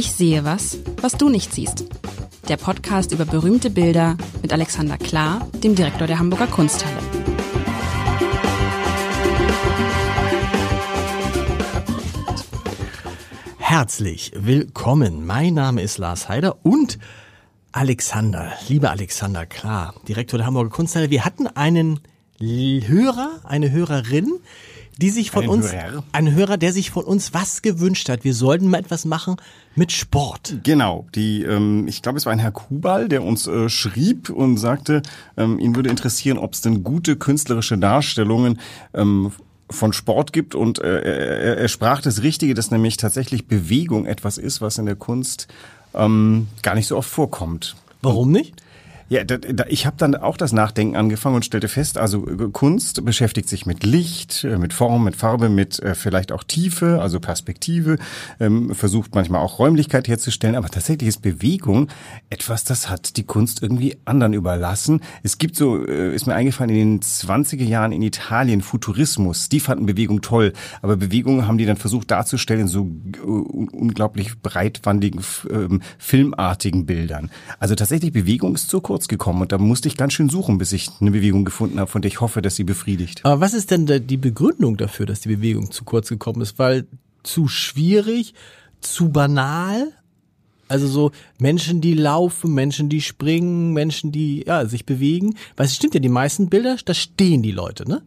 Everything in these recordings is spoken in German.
Ich sehe was, was du nicht siehst. Der Podcast über berühmte Bilder mit Alexander Klar, dem Direktor der Hamburger Kunsthalle. Herzlich willkommen. Mein Name ist Lars Heider und Alexander, lieber Alexander Klar, Direktor der Hamburger Kunsthalle. Wir hatten einen Hörer, eine Hörerin, die sich von Einen uns, Hörer? ein Hörer, der sich von uns was gewünscht hat. Wir sollten mal etwas machen mit Sport. Genau, die, ähm, ich glaube, es war ein Herr Kubal, der uns äh, schrieb und sagte, ähm, ihn würde interessieren, ob es denn gute künstlerische Darstellungen ähm, von Sport gibt und äh, er, er sprach das Richtige, dass nämlich tatsächlich Bewegung etwas ist, was in der Kunst ähm, gar nicht so oft vorkommt. Warum nicht? Ja, da, da, ich habe dann auch das Nachdenken angefangen und stellte fest, also äh, Kunst beschäftigt sich mit Licht, äh, mit Form, mit Farbe, mit äh, vielleicht auch Tiefe, also Perspektive, ähm, versucht manchmal auch Räumlichkeit herzustellen, aber tatsächlich ist Bewegung etwas, das hat die Kunst irgendwie anderen überlassen. Es gibt so, äh, ist mir eingefallen, in den 20er Jahren in Italien Futurismus, die fanden Bewegung toll, aber Bewegung haben die dann versucht darzustellen in so äh, un- unglaublich breitwandigen, ähm, filmartigen Bildern. Also tatsächlich Bewegung ist zu kurz gekommen und da musste ich ganz schön suchen, bis ich eine Bewegung gefunden habe, von der ich hoffe, dass sie befriedigt. Aber was ist denn die Begründung dafür, dass die Bewegung zu kurz gekommen ist? Weil zu schwierig, zu banal? Also so Menschen, die laufen, Menschen, die springen, Menschen, die ja, sich bewegen. Weil es stimmt ja, die meisten Bilder, da stehen die Leute, ne?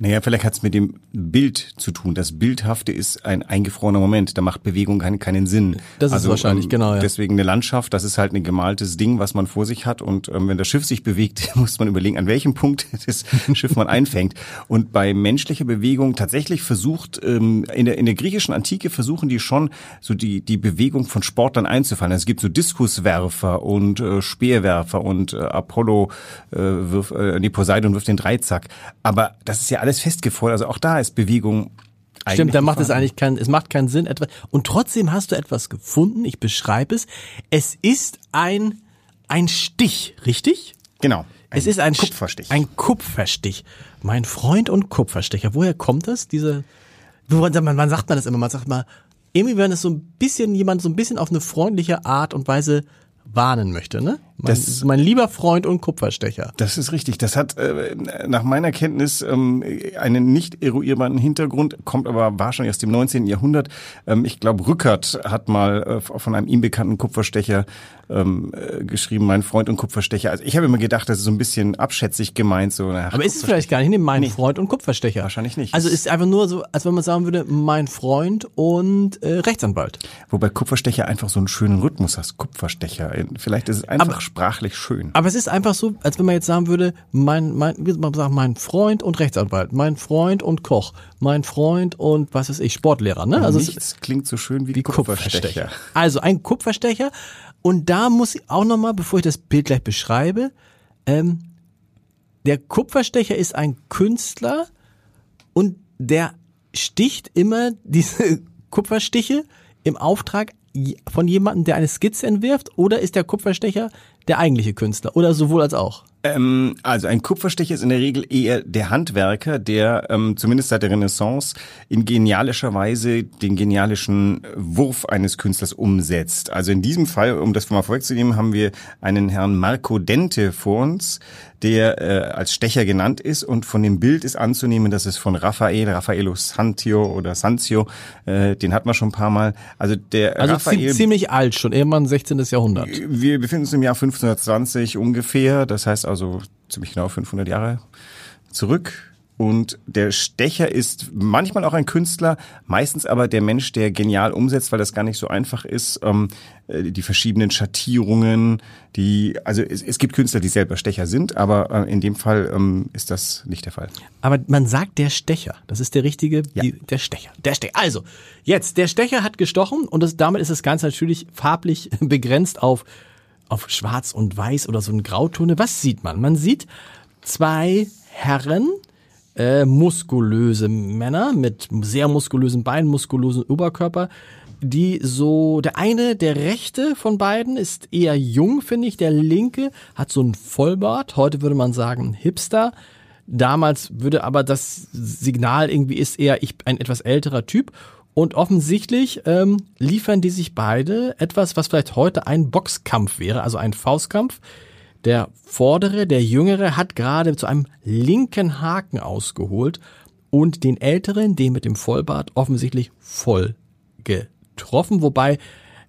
Naja, vielleicht hat es mit dem Bild zu tun. Das Bildhafte ist ein eingefrorener Moment. Da macht Bewegung keinen, keinen Sinn. Das ist wahrscheinlich, genau, ja. Deswegen eine Landschaft, das ist halt ein gemaltes Ding, was man vor sich hat. Und ähm, wenn das Schiff sich bewegt, muss man überlegen, an welchem Punkt das Schiff man einfängt. Und bei menschlicher Bewegung tatsächlich versucht, ähm, in, der, in der griechischen Antike versuchen die schon, so die, die Bewegung von Sportlern einzufangen. Also es gibt so Diskuswerfer und äh, Speerwerfer und äh, Apollo äh, wirft, äh, nee, Poseidon wirft den Dreizack. Aber das ist ja alles festgefroren. Also auch da ist Bewegung Stimmt, da eigentlich macht es eigentlich keinen, es macht keinen Sinn etwas. Und trotzdem hast du etwas gefunden. Ich beschreibe es. Es ist ein, ein Stich, richtig? Genau. es ist ein Kupferstich. Ein Kupferstich. Mein Freund und Kupferstecher. Woher kommt das? Diese, man sagt man das immer? Man sagt mal, irgendwie, wenn es so ein bisschen jemand so ein bisschen auf eine freundliche Art und Weise warnen möchte, ne? Mein, Das- mein lieber Freund und Kupferstecher. Das ist richtig. Das hat äh, nach meiner Kenntnis ähm, einen nicht eruierbaren Hintergrund, kommt aber wahrscheinlich aus dem 19. Jahrhundert. Ähm, ich glaube, Rückert hat mal äh, von einem ihm bekannten Kupferstecher ähm, äh, geschrieben, mein Freund und Kupferstecher. Also ich habe immer gedacht, das ist so ein bisschen abschätzig gemeint. So, na, Aber ist es vielleicht gar nicht, ne? Mein Freund und Kupferstecher. Wahrscheinlich nicht. Also ist einfach nur so, als wenn man sagen würde, mein Freund und äh, Rechtsanwalt. Wobei Kupferstecher einfach so einen schönen Rhythmus hast. Kupferstecher. Vielleicht ist es einfach Aber- sprachlich schön. Aber es ist einfach so, als wenn man jetzt sagen würde, mein, mein, wie man sagen, mein Freund und Rechtsanwalt, mein Freund und Koch, mein Freund und was weiß ich, Sportlehrer, ne? Also es ist Nichts klingt so schön wie, wie Kupferstecher. Kupferstecher. Also ein Kupferstecher. Und da muss ich auch nochmal, bevor ich das Bild gleich beschreibe, ähm, der Kupferstecher ist ein Künstler und der sticht immer diese Kupferstiche im Auftrag von jemandem, der eine Skizze entwirft, oder ist der Kupferstecher der eigentliche Künstler? Oder sowohl als auch? Ähm, also ein Kupferstecher ist in der Regel eher der Handwerker, der ähm, zumindest seit der Renaissance in genialischer Weise den genialischen Wurf eines Künstlers umsetzt. Also in diesem Fall, um das mal vorwegzunehmen, haben wir einen Herrn Marco Dente vor uns, der äh, als Stecher genannt ist und von dem Bild ist anzunehmen, dass es von Raphael, Raffaello Santio oder Sanzio, äh, den hat man schon ein paar Mal. Also der Also Raphael zie- ziemlich alt schon, irgendwann 16. Jahrhundert. wir befinden uns im Jahr 1520 ungefähr, das heißt also ziemlich genau 500 Jahre zurück. Und der Stecher ist manchmal auch ein Künstler, meistens aber der Mensch, der genial umsetzt, weil das gar nicht so einfach ist. Ähm, äh, die verschiedenen Schattierungen, die, also es, es gibt Künstler, die selber Stecher sind, aber äh, in dem Fall ähm, ist das nicht der Fall. Aber man sagt der Stecher. Das ist der richtige, Ja. die, der Stecher. Der Stecher. Also, jetzt, der Stecher hat gestochen und das, damit ist das Ganze natürlich farblich begrenzt auf, auf schwarz und weiß oder so eine Grautone. Was sieht man? Man sieht zwei Herren, äh, muskulöse Männer mit sehr muskulösen Beinen, muskulösen Oberkörper, die so, der eine, der rechte von beiden ist eher jung, finde ich, der linke hat so einen Vollbart, heute würde man sagen Hipster, damals würde aber das Signal irgendwie ist eher ich ein etwas älterer Typ und offensichtlich ähm, liefern die sich beide etwas, was vielleicht heute ein Boxkampf wäre, also ein Faustkampf. Der vordere, der jüngere, hat gerade zu einem linken Haken ausgeholt und den älteren, den mit dem Vollbart, offensichtlich voll getroffen, wobei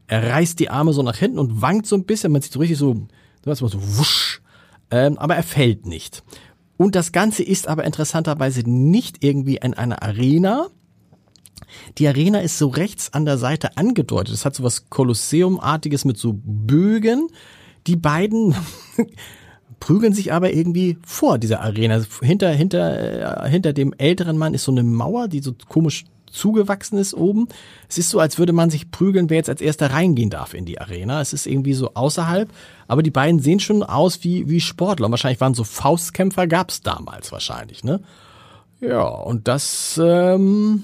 er reißt die Arme so nach hinten und wankt so ein bisschen, man sieht so richtig so, so wusch, ähm, aber er fällt nicht. Und das Ganze ist aber interessanterweise nicht irgendwie in einer Arena. Die Arena ist so rechts an der Seite angedeutet. Es hat so was Kolosseumartiges mit so Bögen. Die beiden prügeln sich aber irgendwie vor dieser Arena. Hinter, hinter, äh, hinter dem älteren Mann ist so eine Mauer, die so komisch zugewachsen ist oben. Es ist so, als würde man sich prügeln, wer jetzt als erster reingehen darf in die Arena. Es ist irgendwie so außerhalb, aber die beiden sehen schon aus wie, wie Sportler. Und wahrscheinlich waren so Faustkämpfer, gab's damals wahrscheinlich, ne? Ja, und das, ähm,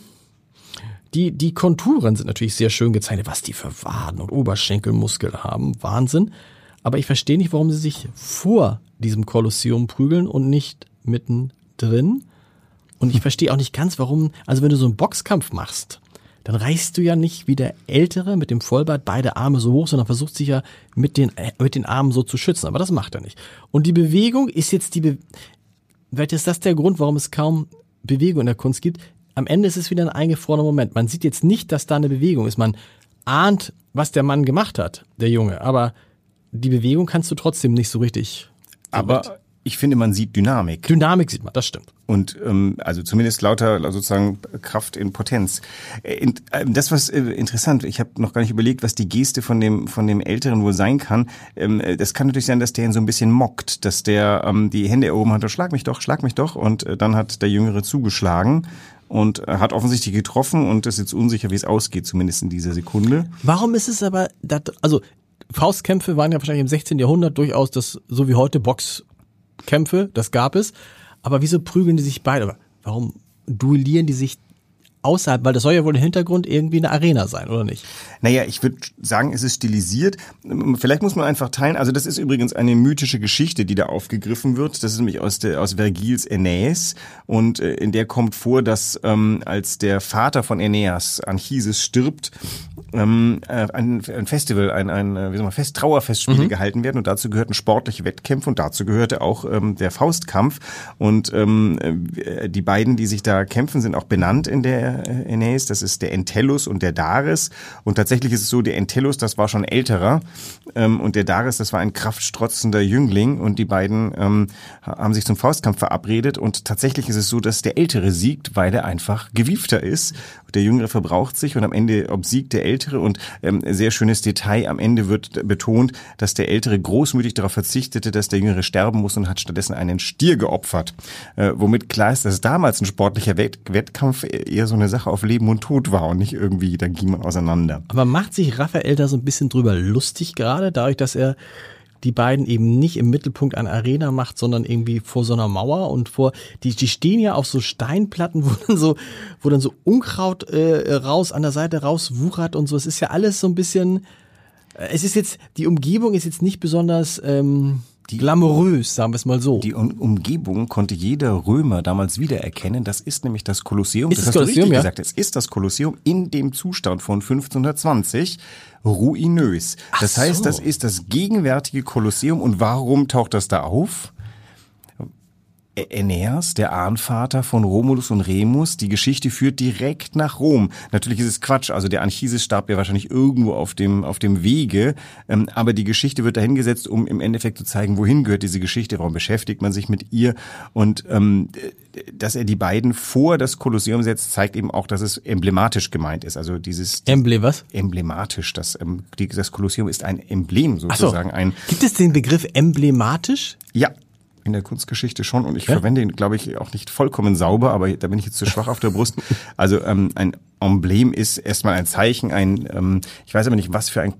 die, die Konturen sind natürlich sehr schön gezeichnet, was die für Waden und Oberschenkelmuskel haben. Wahnsinn. Aber ich verstehe nicht, warum sie sich vor diesem Kolosseum prügeln und nicht mittendrin. Und ich verstehe auch nicht ganz, warum, also wenn du so einen Boxkampf machst, dann reißt du ja nicht wie der Ältere mit dem Vollbart beide Arme so hoch, sondern versucht sich ja mit den, äh, mit den Armen so zu schützen. Aber das macht er nicht. Und die Bewegung ist jetzt die, Be vielleicht ist das der Grund, warum es kaum Bewegung in der Kunst gibt. Am Ende ist es wieder ein eingefrorener Moment. Man sieht jetzt nicht, dass da eine Bewegung ist. Man ahnt, was der Mann gemacht hat, der Junge. Aber die Bewegung kannst du trotzdem nicht so richtig. Aber ich finde, man sieht Dynamik. Dynamik sieht man, das stimmt. Und ähm, also zumindest lauter sozusagen Kraft in Potenz. Äh, äh, das was äh, interessant. Ich habe noch gar nicht überlegt, was die Geste von dem von dem Älteren wohl sein kann. Ähm, äh, das kann natürlich sein, dass der ihn so ein bisschen mockt, dass der ähm, die Hände erhoben hat, oh, schlag mich doch, schlag mich doch, und äh, dann hat der Jüngere zugeschlagen und hat offensichtlich getroffen und ist jetzt unsicher, wie es ausgeht, zumindest in dieser Sekunde. Warum ist es aber, also Faustkämpfe waren ja wahrscheinlich im 16. Jahrhundert durchaus das, so wie heute Boxkämpfe, das gab es. Aber wieso prügeln die sich beide? Warum duellieren die sich außerhalb? Weil das soll ja wohl im Hintergrund irgendwie eine Arena sein, oder nicht? Naja, ich würde sagen, es ist stilisiert. Vielleicht muss man einfach teilen. Also das ist übrigens eine mythische Geschichte, die da aufgegriffen wird. Das ist nämlich aus, der, aus Vergils Aeneas. Und äh, in der kommt vor, dass ähm, als der Vater von Aeneas, Anchises, stirbt, ähm, äh, ein, ein Festival, ein, ein äh, wie soll man, Fest, Trauerfestspiele gehalten werden. Und dazu gehörten sportliche Wettkämpfe und dazu gehörte auch ähm, der Faustkampf. Und ähm, äh, die beiden, die sich da kämpfen, sind auch benannt in der äh, Aeneas. Das ist der Entellus und der Dares. Und tatsächlich ist es so, der Entellus, das war schon älterer. Ähm, und der Dares, das war ein kraftstrotzender Jüngling. Und die beiden ähm, haben sich zum Faustkampf verabredet. Und tatsächlich ist es so, dass der Ältere siegt, weil er einfach gewiefter ist. Der Jüngere verbraucht sich und am Ende obsiegt der Ältere. Und ähm, sehr schönes Detail, am Ende wird betont, dass der Ältere großmütig darauf verzichtete, dass der Jüngere sterben muss und hat stattdessen einen Stier geopfert. Äh, womit klar ist, dass damals ein sportlicher Wett Wettkampf eher so eine Sache auf Leben und Tod war und nicht irgendwie, da ging man auseinander. Aber macht sich Raphael da so ein bisschen drüber lustig gerade, dadurch, dass er die beiden eben nicht im Mittelpunkt einer Arena macht, sondern irgendwie vor so einer Mauer und vor, die, die stehen ja auf so Steinplatten, wo dann so, wo dann so Unkraut äh, raus, an der Seite raus wuchert und so. Es ist ja alles so ein bisschen, äh, es ist jetzt, die Umgebung ist jetzt nicht besonders ähm, glamourös, sagen wir es mal so. Die um Umgebung konnte jeder Römer damals wiedererkennen. Das ist nämlich das Kolosseum. Ist das das hast du Kolosseum, richtig ja? gesagt. Es ist das Kolosseum in dem Zustand von 1520 ruinös. Das Ach heißt, so. das ist das gegenwärtige Kolosseum. Und warum taucht das da auf? Aeneas, der Ahnvater von Romulus und Remus. Die Geschichte führt direkt nach Rom. Natürlich ist es Quatsch. Also der Anchises starb ja wahrscheinlich irgendwo auf dem, auf dem Wege. Ähm, aber die Geschichte wird dahingesetzt, um im Endeffekt zu zeigen, wohin gehört diese Geschichte, warum beschäftigt man sich mit ihr. Und ähm, dass er die beiden vor das Kolosseum setzt, zeigt eben auch, dass es emblematisch gemeint ist. Also dieses Emblem was? emblematisch. Das, ähm, das Kolosseum ist ein Emblem sozusagen. Ein, Gibt es den Begriff emblematisch? ja, in der Kunstgeschichte schon und ich verwende ihn, glaube ich, auch nicht vollkommen sauber, aber da bin ich jetzt zu schwach auf der Brust. Also ähm, ein Emblem ist erstmal ein Zeichen, ein, ähm, ich weiß aber nicht, was für ein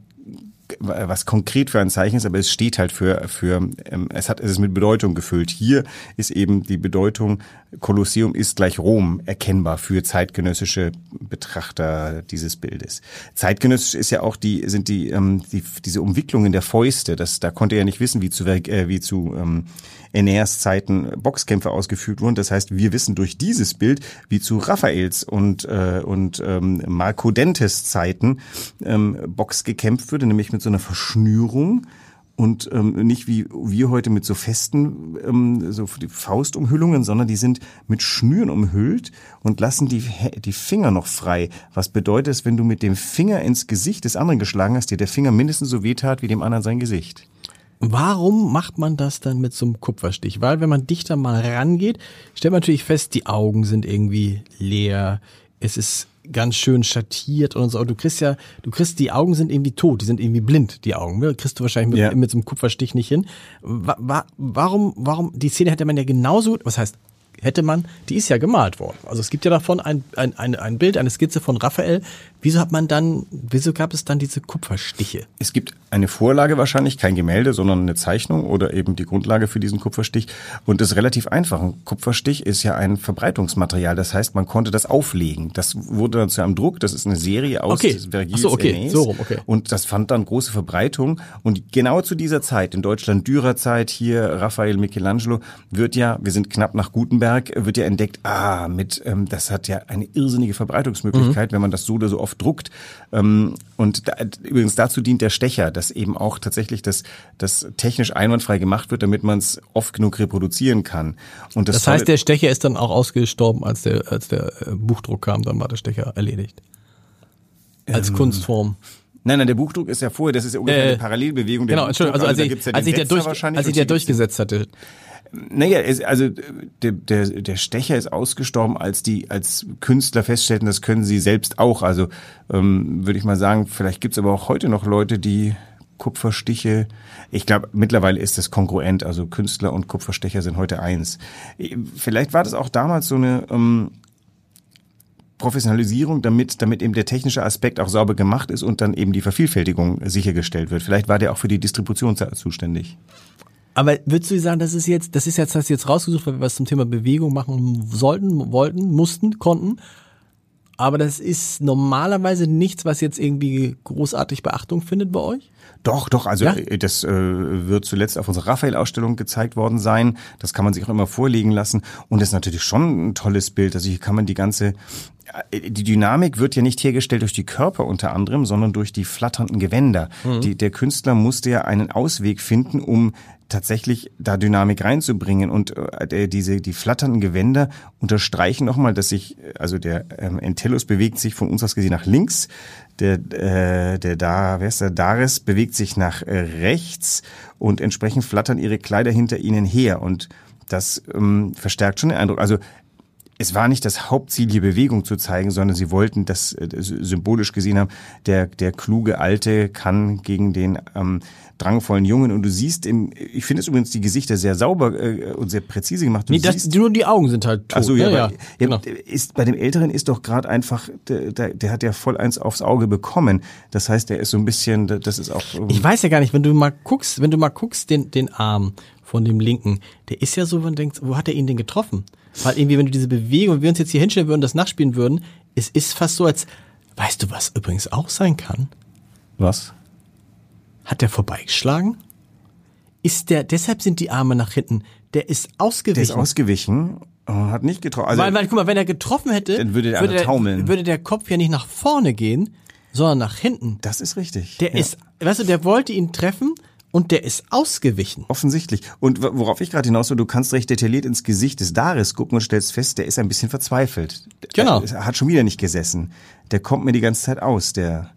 was konkret für ein Zeichen ist, aber es steht halt für, für ähm, es hat es ist mit Bedeutung gefüllt. Hier ist eben die Bedeutung, Kolosseum ist gleich Rom erkennbar für zeitgenössische Betrachter dieses Bildes. Zeitgenössisch ist ja auch die, sind die, ähm, die diese Umwicklungen der Fäuste, das, da konnte er ja nicht wissen, wie zu, äh, wie zu ähm, Aeneas Zeiten Boxkämpfe ausgeführt wurden. Das heißt, wir wissen durch dieses Bild, wie zu Raffaels und, äh, und ähm, Marco Dentes Zeiten ähm, Box gekämpft wurde, nämlich mit so einer Verschnürung und ähm, nicht wie wir heute mit so festen ähm, so Faustumhüllungen, sondern die sind mit Schnüren umhüllt und lassen die die Finger noch frei. Was bedeutet es, wenn du mit dem Finger ins Gesicht des anderen geschlagen hast, dir der Finger mindestens so wehtat wie dem anderen sein Gesicht? Warum macht man das dann mit so einem Kupferstich? Weil wenn man dichter mal rangeht, stellt man natürlich fest, die Augen sind irgendwie leer. Es ist ganz schön schattiert und so. Du kriegst ja, du kriegst, die Augen sind irgendwie tot, die sind irgendwie blind, die Augen. Ne? Kriegst du wahrscheinlich mit, Ja. mit so einem Kupferstich nicht hin. Wa wa warum, warum, die Szene hätte man ja genauso, was heißt, hätte man, die ist ja gemalt worden. Also es gibt ja davon ein, ein, ein, ein Bild, eine Skizze von Raphael. Wieso hat man dann, wieso gab es dann diese Kupferstiche? Es gibt eine Vorlage wahrscheinlich, kein Gemälde, sondern eine Zeichnung oder eben die Grundlage für diesen Kupferstich. Und das ist relativ einfach. Ein Kupferstich ist ja ein Verbreitungsmaterial. Das heißt, man konnte das auflegen. Das wurde dann zu einem Druck. Das ist eine Serie aus Okay. Vergils so, okay. So rum, okay. Und das fand dann große Verbreitung. Und genau zu dieser Zeit, in Deutschland Dürerzeit, hier Raphael Michelangelo, wird ja, wir sind knapp nach Gutenberg, wird ja entdeckt, ah, mit, ähm, das hat ja eine irrsinnige Verbreitungsmöglichkeit, wenn man das so oder so oft druckt. Ähm, und da, übrigens dazu dient der Stecher, dass eben auch tatsächlich das, das technisch einwandfrei gemacht wird, damit man es oft genug reproduzieren kann. Und das, Das heißt, der Stecher ist dann auch ausgestorben, als der, als der äh, Buchdruck kam, dann war der Stecher erledigt. Als Kunstform. Nein, nein, der Buchdruck ist ja vorher, das ist ja ungefähr Äh, eine Parallelbewegung. der Genau, Entschuldigung, also Buchdruck. als, ich, als, ich der durch, als ich der durchgesetzt hatte. Naja, also der, der, der Stecher ist ausgestorben, als die als Künstler feststellten, das können sie selbst auch. Also ähm, würde ich mal sagen, vielleicht gibt's aber auch heute noch Leute, die Kupferstiche. Ich glaube, mittlerweile ist das kongruent. Also Künstler und Kupferstecher sind heute eins. Vielleicht war das auch damals so eine ähm, Professionalisierung, damit, damit eben der technische Aspekt auch sauber gemacht ist und dann eben die Vervielfältigung sichergestellt wird. Vielleicht war der auch für die Distribution zu- zuständig. Aber würdest du sagen, das ist jetzt, das ist jetzt, hast du jetzt rausgesucht, weil wir was zum Thema Bewegung machen sollten, wollten, mussten, konnten. Aber das ist normalerweise nichts, was jetzt irgendwie großartig Beachtung findet bei euch? Doch, doch, also Ja? äh, das äh, wird zuletzt auf unserer Raphael-Ausstellung gezeigt worden sein. Das kann man sich auch immer vorlegen lassen. Und das ist natürlich schon ein tolles Bild. Also hier kann man die ganze, äh, die Dynamik wird ja nicht hergestellt durch die Körper unter anderem, sondern durch die flatternden Gewänder. Die, der Künstler musste ja einen Ausweg finden, um tatsächlich da Dynamik reinzubringen und äh, der, diese die flatternden Gewänder unterstreichen nochmal, dass sich also der ähm, Entellus bewegt sich von uns aus gesehen nach links, der äh, der da wer ist der Dares bewegt sich nach äh, rechts und entsprechend flattern ihre Kleider hinter ihnen her und das ähm, verstärkt schon den Eindruck. Also es war nicht das Hauptziel, hier Bewegung zu zeigen, sondern sie wollten das äh, symbolisch gesehen haben, der, der kluge Alte kann gegen den ähm, drangvollen Jungen. Und du siehst, im, ich finde es übrigens die Gesichter sehr sauber äh, und sehr präzise gemacht. Du Nee, das, siehst, nur die Augen sind halt tot. Ach so, ja, ja, aber, ja, ja, genau. ist, bei dem Älteren ist doch gerade einfach, der, der, der hat ja voll eins aufs Auge bekommen. Das heißt, der ist so ein bisschen, das ist auch... Ich weiß ja gar nicht, wenn du mal guckst, wenn du mal guckst, den, den Arm von dem Linken, der ist ja so, wenn du denkst, wo hat er ihn denn getroffen? Weil irgendwie, wenn du diese Bewegung, wenn wir uns jetzt hier hinstellen würden, das nachspielen würden, es ist fast so, als, weißt du, was übrigens auch sein kann? was? Hat der vorbeigeschlagen? Ist der, deshalb sind die Arme nach hinten, der ist ausgewichen. Der ist ausgewichen und hat nicht getroffen. Also, weil, weil, guck mal, wenn er getroffen hätte, Dann würde der andere taumeln. würde der Kopf ja nicht nach vorne gehen, sondern nach hinten. das ist richtig. Der ja. ist, weißt du, der wollte ihn treffen und der ist ausgewichen. Offensichtlich. Und worauf ich gerade hinaus will, du kannst recht detailliert ins Gesicht des Dares gucken und stellst fest, der ist ein bisschen verzweifelt. Genau. Er hat schon wieder nicht gesessen. Der kommt mir die ganze Zeit aus, der.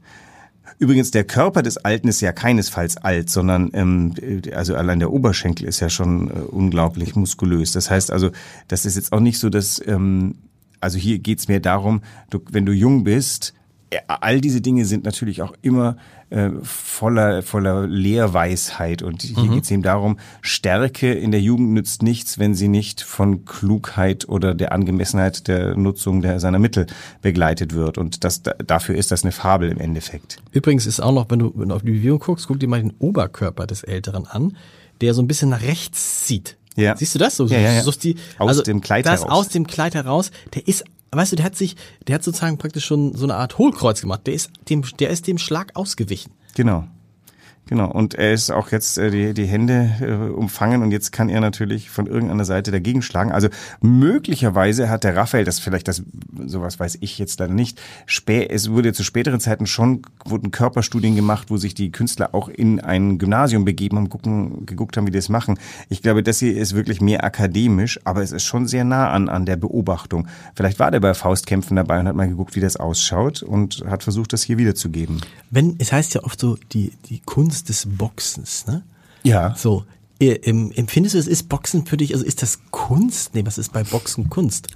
Übrigens, der Körper des Alten ist ja keinesfalls alt, sondern ähm, also allein der Oberschenkel ist ja schon äh, unglaublich muskulös. Das heißt also, das ist jetzt auch nicht so, dass ähm, also hier geht's mir darum, du, wenn du jung bist, all diese Dinge sind natürlich auch immer äh, voller voller Lehrweisheit und hier Mhm. geht's eben darum, Stärke in der Jugend nützt nichts, wenn sie nicht von Klugheit oder der Angemessenheit der Nutzung der seiner Mittel begleitet wird und das da- dafür ist das eine Fabel im Endeffekt. Übrigens ist auch noch, wenn du, wenn du auf die Bewegung guckst, guck dir mal den Oberkörper des Älteren an, der so ein bisschen nach rechts zieht. Ja. Siehst du das? So, Ja, ja, ja. die, Aus also dem Kleid das heraus. aus dem Kleid heraus. Der ist, weißt du, der hat sich, der hat sozusagen praktisch schon so eine Art Hohlkreuz gemacht. Der ist dem, der ist dem Schlag ausgewichen. Genau. Genau, und er ist auch jetzt äh, die, die Hände äh, umfangen und jetzt kann er natürlich von irgendeiner Seite dagegen schlagen. Also möglicherweise hat der Raphael, das vielleicht das, sowas weiß ich jetzt leider nicht, spä es wurde zu späteren Zeiten schon, wurden Körperstudien gemacht, wo sich die Künstler auch in ein Gymnasium begeben haben, gucken, geguckt haben, wie die das machen. Ich glaube, das hier ist wirklich mehr akademisch, aber es ist schon sehr nah an, an der Beobachtung. Vielleicht war der bei Faustkämpfen dabei und hat mal geguckt, wie das ausschaut und hat versucht, das hier wiederzugeben. Wenn, es heißt ja oft so, die, die Kunst des Boxens, ne? Ja. So, äh, em- empfindest du, es ist Boxen für dich, also ist das Kunst? Nee, was ist bei Boxen Kunst?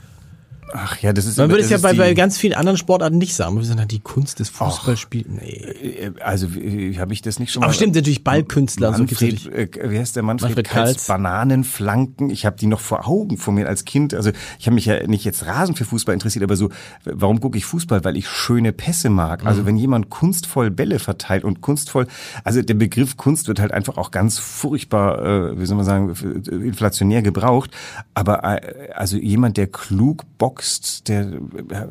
Ach ja, das ist Man würde es ja bei, bei ganz vielen anderen Sportarten nicht sagen. Man würde sagen, die Kunst des Fußballspiels. Nee. Äh, Also äh, habe ich das nicht schon Aber mal. stimmt natürlich Ballkünstler. so Manfred, natürlich. äh, wie heißt der Manfred, Manfred Kals, Kals. Bananenflanken. Ich habe die noch vor Augen vor mir als Kind. Also ich habe mich ja nicht jetzt rasend für Fußball interessiert, aber so, warum gucke ich Fußball? Weil ich schöne Pässe mag. Mhm. Also wenn jemand kunstvoll Bälle verteilt und kunstvoll, also der Begriff Kunst wird halt einfach auch ganz furchtbar, äh, wie soll man sagen, äh, inflationär gebraucht. Aber äh, also jemand, der klug boxt, der äh,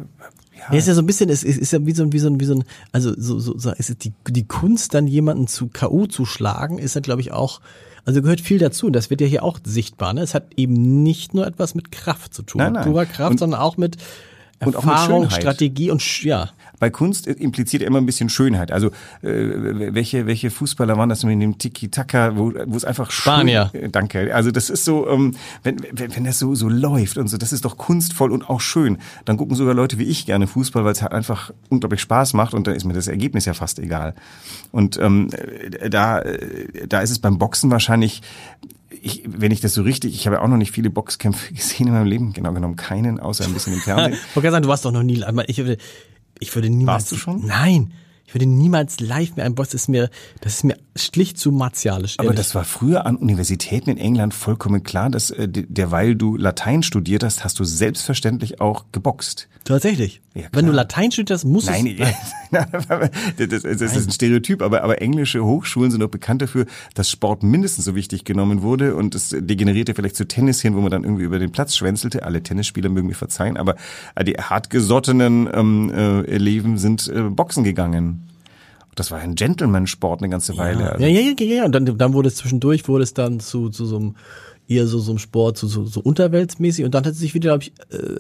Ja, ist ja so ein bisschen, es ist, ist ja wie so ein, wie so ein, wie so ein, also so, so, so ist es die, die Kunst, dann jemanden zu K.O. zu schlagen, ist ja, glaube ich, auch, also gehört viel dazu. Und das wird ja hier auch sichtbar. Ne? Es hat eben nicht nur etwas mit Kraft zu tun, Nein, mit nein. purer Kraft, Und- sondern auch mit und auch mit Schönheit. Strategie und ja. Bei Kunst impliziert er immer ein bisschen Schönheit. Also äh, welche welche Fußballer waren das mit dem Tiki Taka, wo, wo es einfach Spanier. Schön, äh, danke. Also das ist so, ähm, wenn, wenn wenn das so so läuft und so, das ist doch kunstvoll und auch schön. Dann gucken sogar Leute wie ich gerne Fußball, weil es halt einfach unglaublich Spaß macht und dann ist mir das Ergebnis ja fast egal. Und ähm, äh, da äh, da ist es beim Boxen wahrscheinlich ich, wenn ich das so richtig, ich habe ja auch noch nicht viele Boxkämpfe gesehen in meinem Leben, genau genommen keinen, außer ein bisschen im Fernsehen. Ich wollte sagen, du warst doch noch nie, aber ich würde, ich würde niemals. Warst du schon? Nein. Ich würde niemals live mehr ein Boss, das ist mir, das ist mir schlicht zu martialisch. Aber ehrlich. das war früher an Universitäten in England vollkommen klar, dass äh, de- derweil du Latein studiert hast, hast du selbstverständlich auch geboxt. Tatsächlich. Ja. Wenn du Latein studierst, musst Nein, du das, das, das ist ein Stereotyp, aber, aber englische Hochschulen sind auch bekannt dafür, dass Sport mindestens so wichtig genommen wurde und es degenerierte vielleicht zu Tennis hin, wo man dann irgendwie über den Platz schwänzelte. Alle Tennisspieler mögen mir verzeihen, aber äh, die hartgesottenen ähm, äh, Leben sind äh, Boxen gegangen. Das war ein Gentleman-Sport eine ganze Weile. Also Ja, ja, ja, ja, ja. Und dann, dann wurde es zwischendurch, wurde es dann zu, zu so einem, eher so, so einem Sport, zu so, so unterweltsmäßig. Und dann hat es sich wieder, glaube ich, äh,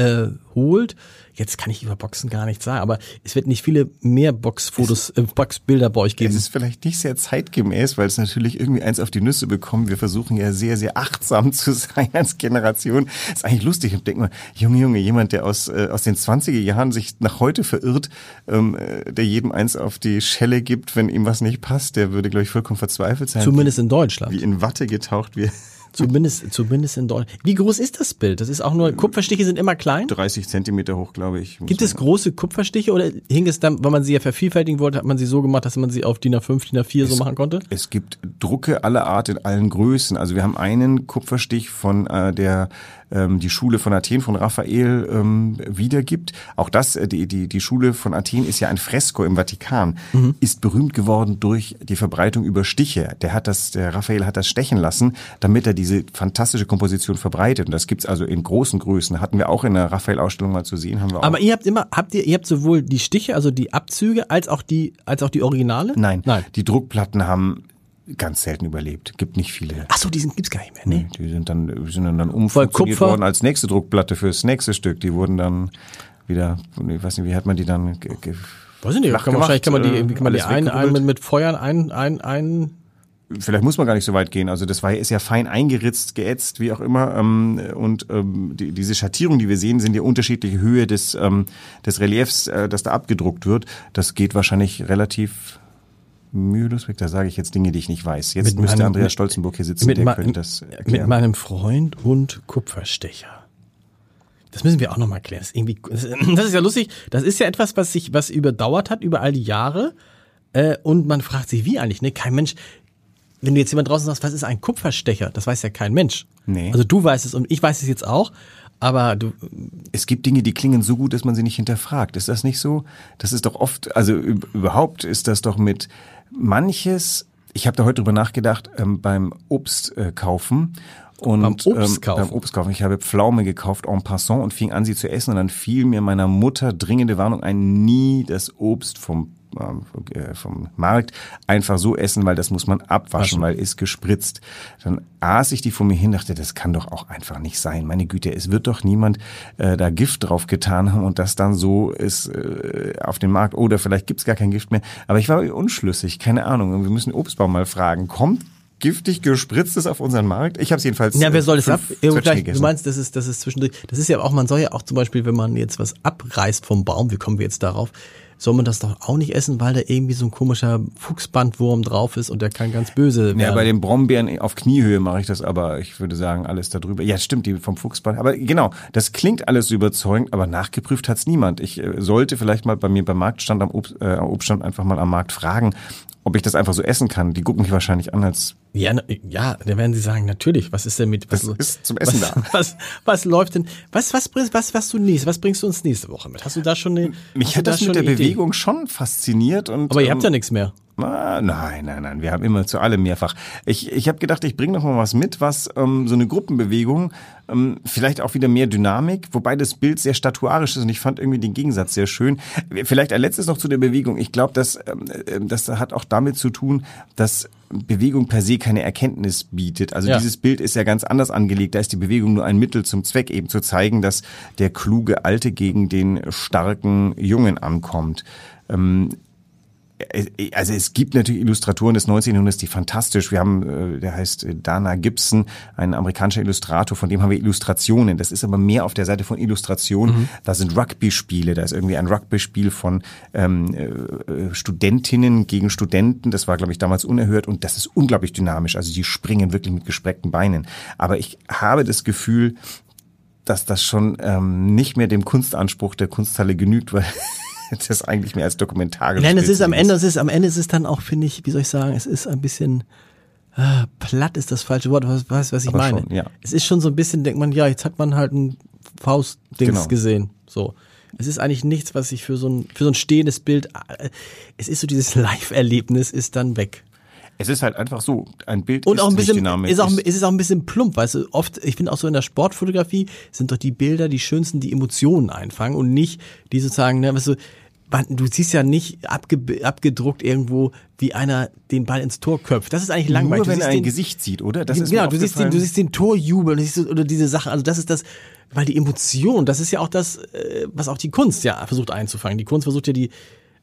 äh, holt. Jetzt kann ich über Boxen gar nichts sagen, aber es wird nicht viele mehr Boxfotos, äh, Boxbilder bei euch Es geben. ist vielleicht nicht sehr zeitgemäß, weil es natürlich irgendwie eins auf die Nüsse bekommt. Wir versuchen ja sehr, sehr achtsam zu sein als Generation. ist eigentlich lustig. Ich denke mal, Junge, Junge, jemand, der aus, äh, aus den 20er Jahren sich nach heute verirrt, ähm, äh, der jedem eins auf die Schelle gibt, wenn ihm was nicht passt, der würde, glaube ich, vollkommen verzweifelt sein. Zumindest in Deutschland. Wie in Watte getaucht wird. Zumindest, zumindest in Deutschland. Wie groß ist das Bild? Das ist auch nur, Kupferstiche sind immer klein. 30 Zentimeter hoch, glaube ich. Gibt es große Kupferstiche oder hing es dann, weil man sie ja vervielfältigen wollte, hat man sie so gemacht, dass man sie auf DIN A5, DIN A4 so machen konnte? Es gibt Drucke aller Art in allen Größen. Also wir haben einen Kupferstich von äh, der ähm, die Schule von Athen von Raphael ähm, wiedergibt. Auch das, äh, die, die, die Schule von Athen ist ja ein Fresko im Vatikan, ist berühmt geworden durch die Verbreitung über Stiche. Der hat das, der Raphael hat das stechen lassen, damit er diese fantastische Komposition verbreitet. Und das gibt's also in großen Größen. Hatten wir auch in der Raphael-Ausstellung mal zu sehen, haben wir auch. Aber ihr habt immer, habt ihr, ihr habt sowohl die Stiche, also die Abzüge, als auch die, als auch die Originale? Nein, Nein. die Druckplatten haben ganz selten überlebt. Gibt nicht viele. Ach so, die sind, gibt's gar nicht mehr, ne? Nee, die sind dann, die sind dann umfunktioniert worden als nächste Druckplatte fürs nächste Stück. Die wurden dann wieder, ich weiß nicht, wie hat man die dann ge- ge- Weiß ich nicht, kann man, wahrscheinlich kann man die, irgendwie- kann man die ein, ein, mit, mit Feuern ein, ein, ein, vielleicht muss man gar nicht so weit gehen. Also das war ist ja fein eingeritzt, geätzt, wie auch immer. Ähm, und ähm, die, diese Schattierungen, die wir sehen, sind ja unterschiedliche Höhe des ähm, des Reliefs, äh, das da abgedruckt wird. Das geht wahrscheinlich relativ mühelos weg. Da sage ich jetzt Dinge, die ich nicht weiß. Jetzt Mit müsste meinem- Andreas mit- Stolzenburg hier sitzen, mit, der könnte das mit erklären. meinem Freund und Kupferstecher. Das müssen wir auch nochmal klären. Das ist, irgendwie, das ist- ja lustig. Das ist ja etwas, was sich, was überdauert hat über all die Jahre. Äh, und man fragt sich, wie eigentlich, ne? Kein Mensch, wenn du jetzt jemand draußen sagst, was ist ein Kupferstecher? Das weiß ja kein Mensch. Nee. Also du weißt es und ich weiß es jetzt auch. Aber du, es gibt Dinge, die klingen so gut, dass man sie nicht hinterfragt. Ist das nicht so? Das ist doch oft, also üb- überhaupt ist das doch mit manches. Ich habe da heute drüber nachgedacht ähm, beim Obst äh, kaufen. Und, Beim Obst kaufen? Ähm, beim Obst kaufen. Ich habe Pflaume gekauft en passant und fing an, sie zu essen. Und dann fiel mir meiner Mutter dringende Warnung ein, nie das Obst vom äh, vom Markt einfach so essen, weil das muss man abwaschen, weil ist gespritzt. Dann aß ich die vor mir hin, dachte, das kann doch auch einfach nicht sein. Meine Güte, es wird doch niemand äh, da Gift drauf getan haben und das dann so ist äh, auf dem Markt. Oder vielleicht gibt's gar kein Gift mehr. Aber ich war unschlüssig, keine Ahnung. Wir müssen Obstbaum mal fragen. Kommt giftig gespritztes auf unseren Markt? Ich habe es jedenfalls. Ja, wer soll es fünf ab? Gleich, du meinst, das ist, das ist zwischendurch. Das ist ja auch, man soll ja auch zum Beispiel, wenn man jetzt was abreißt vom Baum, wie kommen wir jetzt darauf? Soll man das doch auch nicht essen, weil da irgendwie so ein komischer Fuchsbandwurm drauf ist und der kann ganz böse werden. Ja, bei den Brombeeren auf Kniehöhe mache ich das, aber ich würde sagen, alles darüber. Ja, stimmt, die vom Fuchsband. Aber genau, das klingt alles überzeugend, aber nachgeprüft hat's niemand. Ich äh, sollte vielleicht mal bei mir beim Marktstand am Obst, äh, am Obststand einfach mal am Markt fragen, ob ich das einfach so essen kann. Die gucken mich wahrscheinlich an als Ja, na- ja, da werden sie sagen, natürlich, was ist denn mit, was, ist zum Essen was, da. Was, was läuft denn, was, was bringst, was, was du nächst, was bringst du uns nächste Woche mit? Hast du da schon eine, mich hat da das schon mit der Idee? Bewegung schon fasziniert und Aber ihr ähm, habt ja nichts mehr. Ah, nein, nein, nein. Wir haben immer zu allem mehrfach. Ich, ich habe gedacht, ich bringe noch mal was mit, was ähm, so eine Gruppenbewegung, ähm, vielleicht auch wieder mehr Dynamik, wobei das Bild sehr statuarisch ist und ich fand irgendwie den Gegensatz sehr schön. Vielleicht ein letztes noch zu der Bewegung. Ich glaube, dass ähm, äh, das hat auch damit zu tun, dass Bewegung per se keine Erkenntnis bietet. Also Ja. dieses Bild ist ja ganz anders angelegt. Da ist die Bewegung nur ein Mittel zum Zweck, eben zu zeigen, dass der kluge Alte gegen den starken Jungen ankommt. Ähm, also es gibt natürlich Illustratoren des 19. Jahrhunderts, die fantastisch, wir haben, äh, der heißt äh, Dana Gibson, ein amerikanischer Illustrator, von dem haben wir Illustrationen. Das ist aber mehr auf der Seite von Illustration. Da sind Rugby-Spiele, da ist irgendwie ein Rugby-Spiel von ähm, äh, Studentinnen gegen Studenten. Das war, glaube ich, damals unerhört und das ist unglaublich dynamisch. Also die springen wirklich mit gestreckten Beinen. Aber ich habe das Gefühl, dass das schon ähm, nicht mehr dem Kunstanspruch der Kunsthalle genügt, weil das eigentlich mehr als dokumentarisch Nein, es ist am Ende, es ist am Ende ist es dann auch, finde ich, wie soll ich sagen, es ist ein bisschen ah, platt ist das falsche Wort, was was, was ich Aber meine. schon, ja. Es ist schon so ein bisschen, denkt man, ja, jetzt hat man halt ein Faustdings Genau. gesehen, so. Es ist eigentlich nichts, was ich für so ein für so ein stehendes Bild. äh, Es ist so dieses Live-Erlebnis ist dann weg. Es ist halt einfach so, ein Bild Und ist auch ein bisschen, dynamisch. ist auch, es ist auch ein bisschen plump, weißt du, oft, ich finde auch so in der Sportfotografie sind doch die Bilder die schönsten, die Emotionen einfangen und nicht die sozusagen, ne, weißt du, man- du siehst ja nicht abge, abgedruckt irgendwo, wie einer den Ball ins Tor köpft. Das ist eigentlich langweilig. Nur Du wenn siehst er ein den, Gesicht sieht, oder? Das ist genau, du siehst, den, du siehst den Torjubel du siehst, oder diese Sachen. Also das ist das, weil die Emotion, das ist ja auch das, äh, was auch die Kunst ja versucht einzufangen. Die Kunst versucht ja die,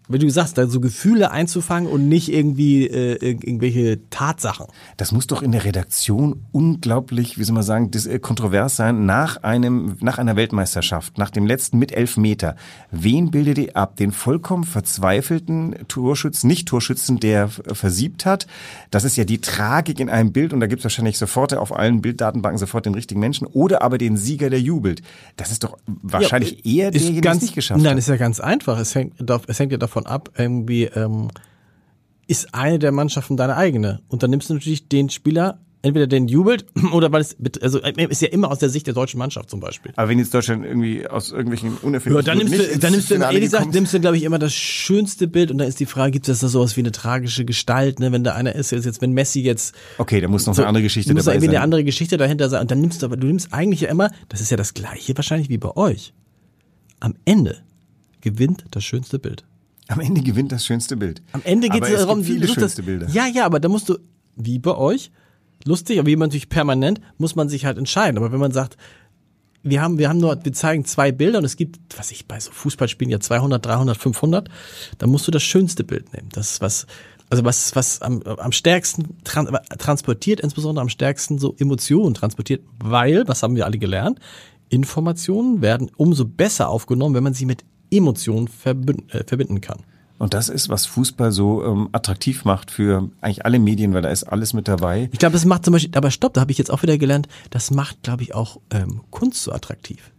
wie du sagst, da so Gefühle einzufangen und nicht irgendwie äh, irg- irgendwelche Tatsachen. Das muss doch in der Redaktion unglaublich, wie soll man sagen, äh, kontrovers sein, nach einem, nach einer Weltmeisterschaft, nach dem letzten mit elf Meter. Wen bildet ihr ab? Den vollkommen verzweifelten Torschützen, Nicht-Torschützen, der f- versiebt hat? Das ist ja die Tragik in einem Bild und da gibt es wahrscheinlich sofort auf allen Bilddatenbanken sofort den richtigen Menschen oder aber den Sieger, der jubelt. Das ist doch wahrscheinlich Ja, eher derjenige, der es nicht geschafft Nein, hat. ist ja ganz einfach. Es hängt, es hängt ja davon ab, irgendwie, ähm, ist eine der Mannschaften deine eigene. Und dann nimmst du natürlich den Spieler, entweder den jubelt oder weil es, also äh, ist ja immer aus der Sicht der deutschen Mannschaft zum Beispiel. Aber wenn jetzt Deutschland irgendwie aus irgendwelchen Ja, unerfindlichen dann nimmst du, dann nimmst du, ehrlich gesagt, nimmst du, glaube ich, immer das schönste Bild und da ist die Frage, gibt es da sowas wie eine tragische Gestalt, ne, wenn da einer ist, jetzt, wenn Messi jetzt Okay, da muss noch so, eine andere Geschichte muss dabei irgendwie sein. eine andere Geschichte dahinter sein und dann nimmst du aber, du nimmst eigentlich ja immer, das ist ja das gleiche wahrscheinlich wie bei euch. Am Ende gewinnt das schönste Bild. Am Ende gewinnt das schönste Bild. Am Ende geht es darum, gibt viele schönste das, Bilder. Ja, ja, aber da musst du, wie bei euch, lustig, aber wie man natürlich permanent, muss man sich halt entscheiden. Aber wenn man sagt, wir haben, wir haben nur, wir zeigen zwei Bilder und es gibt, was ich bei so Fußballspielen ja 200, 300, 500. Da musst du das schönste Bild nehmen. Das ist was, also was, was am, am stärksten tran transportiert, insbesondere am stärksten so Emotionen transportiert, weil, was haben wir alle gelernt? Informationen werden umso besser aufgenommen, wenn man sie mit Emotionen verbinden, äh, verbinden kann. Und das ist, was Fußball so ähm, attraktiv macht für eigentlich alle Medien, weil da ist alles mit dabei. Ich glaube, das macht zum Beispiel, aber stopp, da habe ich jetzt auch wieder gelernt, das macht, glaube ich, auch ähm, Kunst so attraktiv.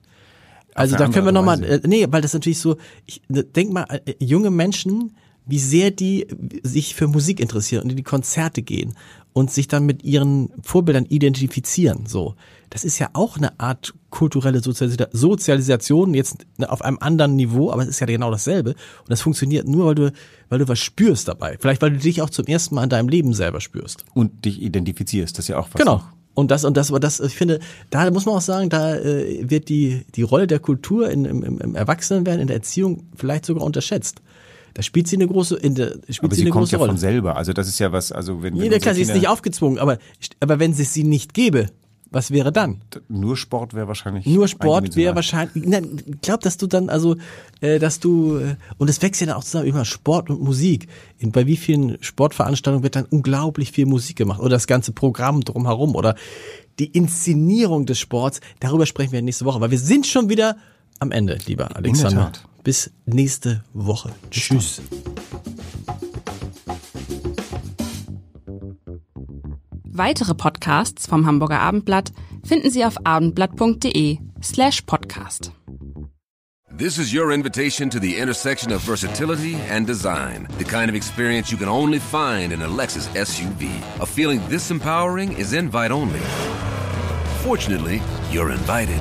Also da können wir nochmal, äh, nee, weil das natürlich so, ich denk mal, äh, junge Menschen, wie sehr die sich für Musik interessieren und in die Konzerte gehen und sich dann mit ihren Vorbildern identifizieren, so das ist ja auch eine Art kulturelle Sozialisation, jetzt auf einem anderen Niveau, aber es ist ja genau dasselbe. Und das funktioniert nur, weil du, weil du was spürst dabei. Vielleicht, weil du dich auch zum ersten Mal in deinem Leben selber spürst. Und dich identifizierst, das ist ja auch was. Genau. Und das, und das, aber das, ich finde, da muss man auch sagen, da äh, wird die, die Rolle der Kultur in, im, im Erwachsenenwerden, in der Erziehung vielleicht sogar unterschätzt. Da spielt sie eine große, in der, spielt aber sie, eine kommt große ja Rolle. von selber. Also das ist ja was, also wenn, wenn Jeder klar, sie ist nicht aufgezwungen, aber, aber wenn es sie nicht gäbe, was wäre dann? Nur Sport wäre wahrscheinlich. Nur Sport wäre wahrscheinlich. Nein, ich glaube, dass du dann also, äh, dass du äh, und es wächst ja dann auch zusammen immer Sport und Musik. In, bei wie vielen Sportveranstaltungen wird dann unglaublich viel Musik gemacht oder das ganze Programm drumherum oder die Inszenierung des Sports. Darüber sprechen wir nächste Woche, weil wir sind schon wieder am Ende, lieber Alexander. Bis nächste Woche. Tschüss. Weitere Podcasts vom Hamburger Abendblatt finden Sie auf abendblatt.de slash podcast. This is your invitation to the intersection of versatility and design. The kind of experience you can only find in a Lexus SUV. A feeling this empowering is invite only. Fortunately, you're invited.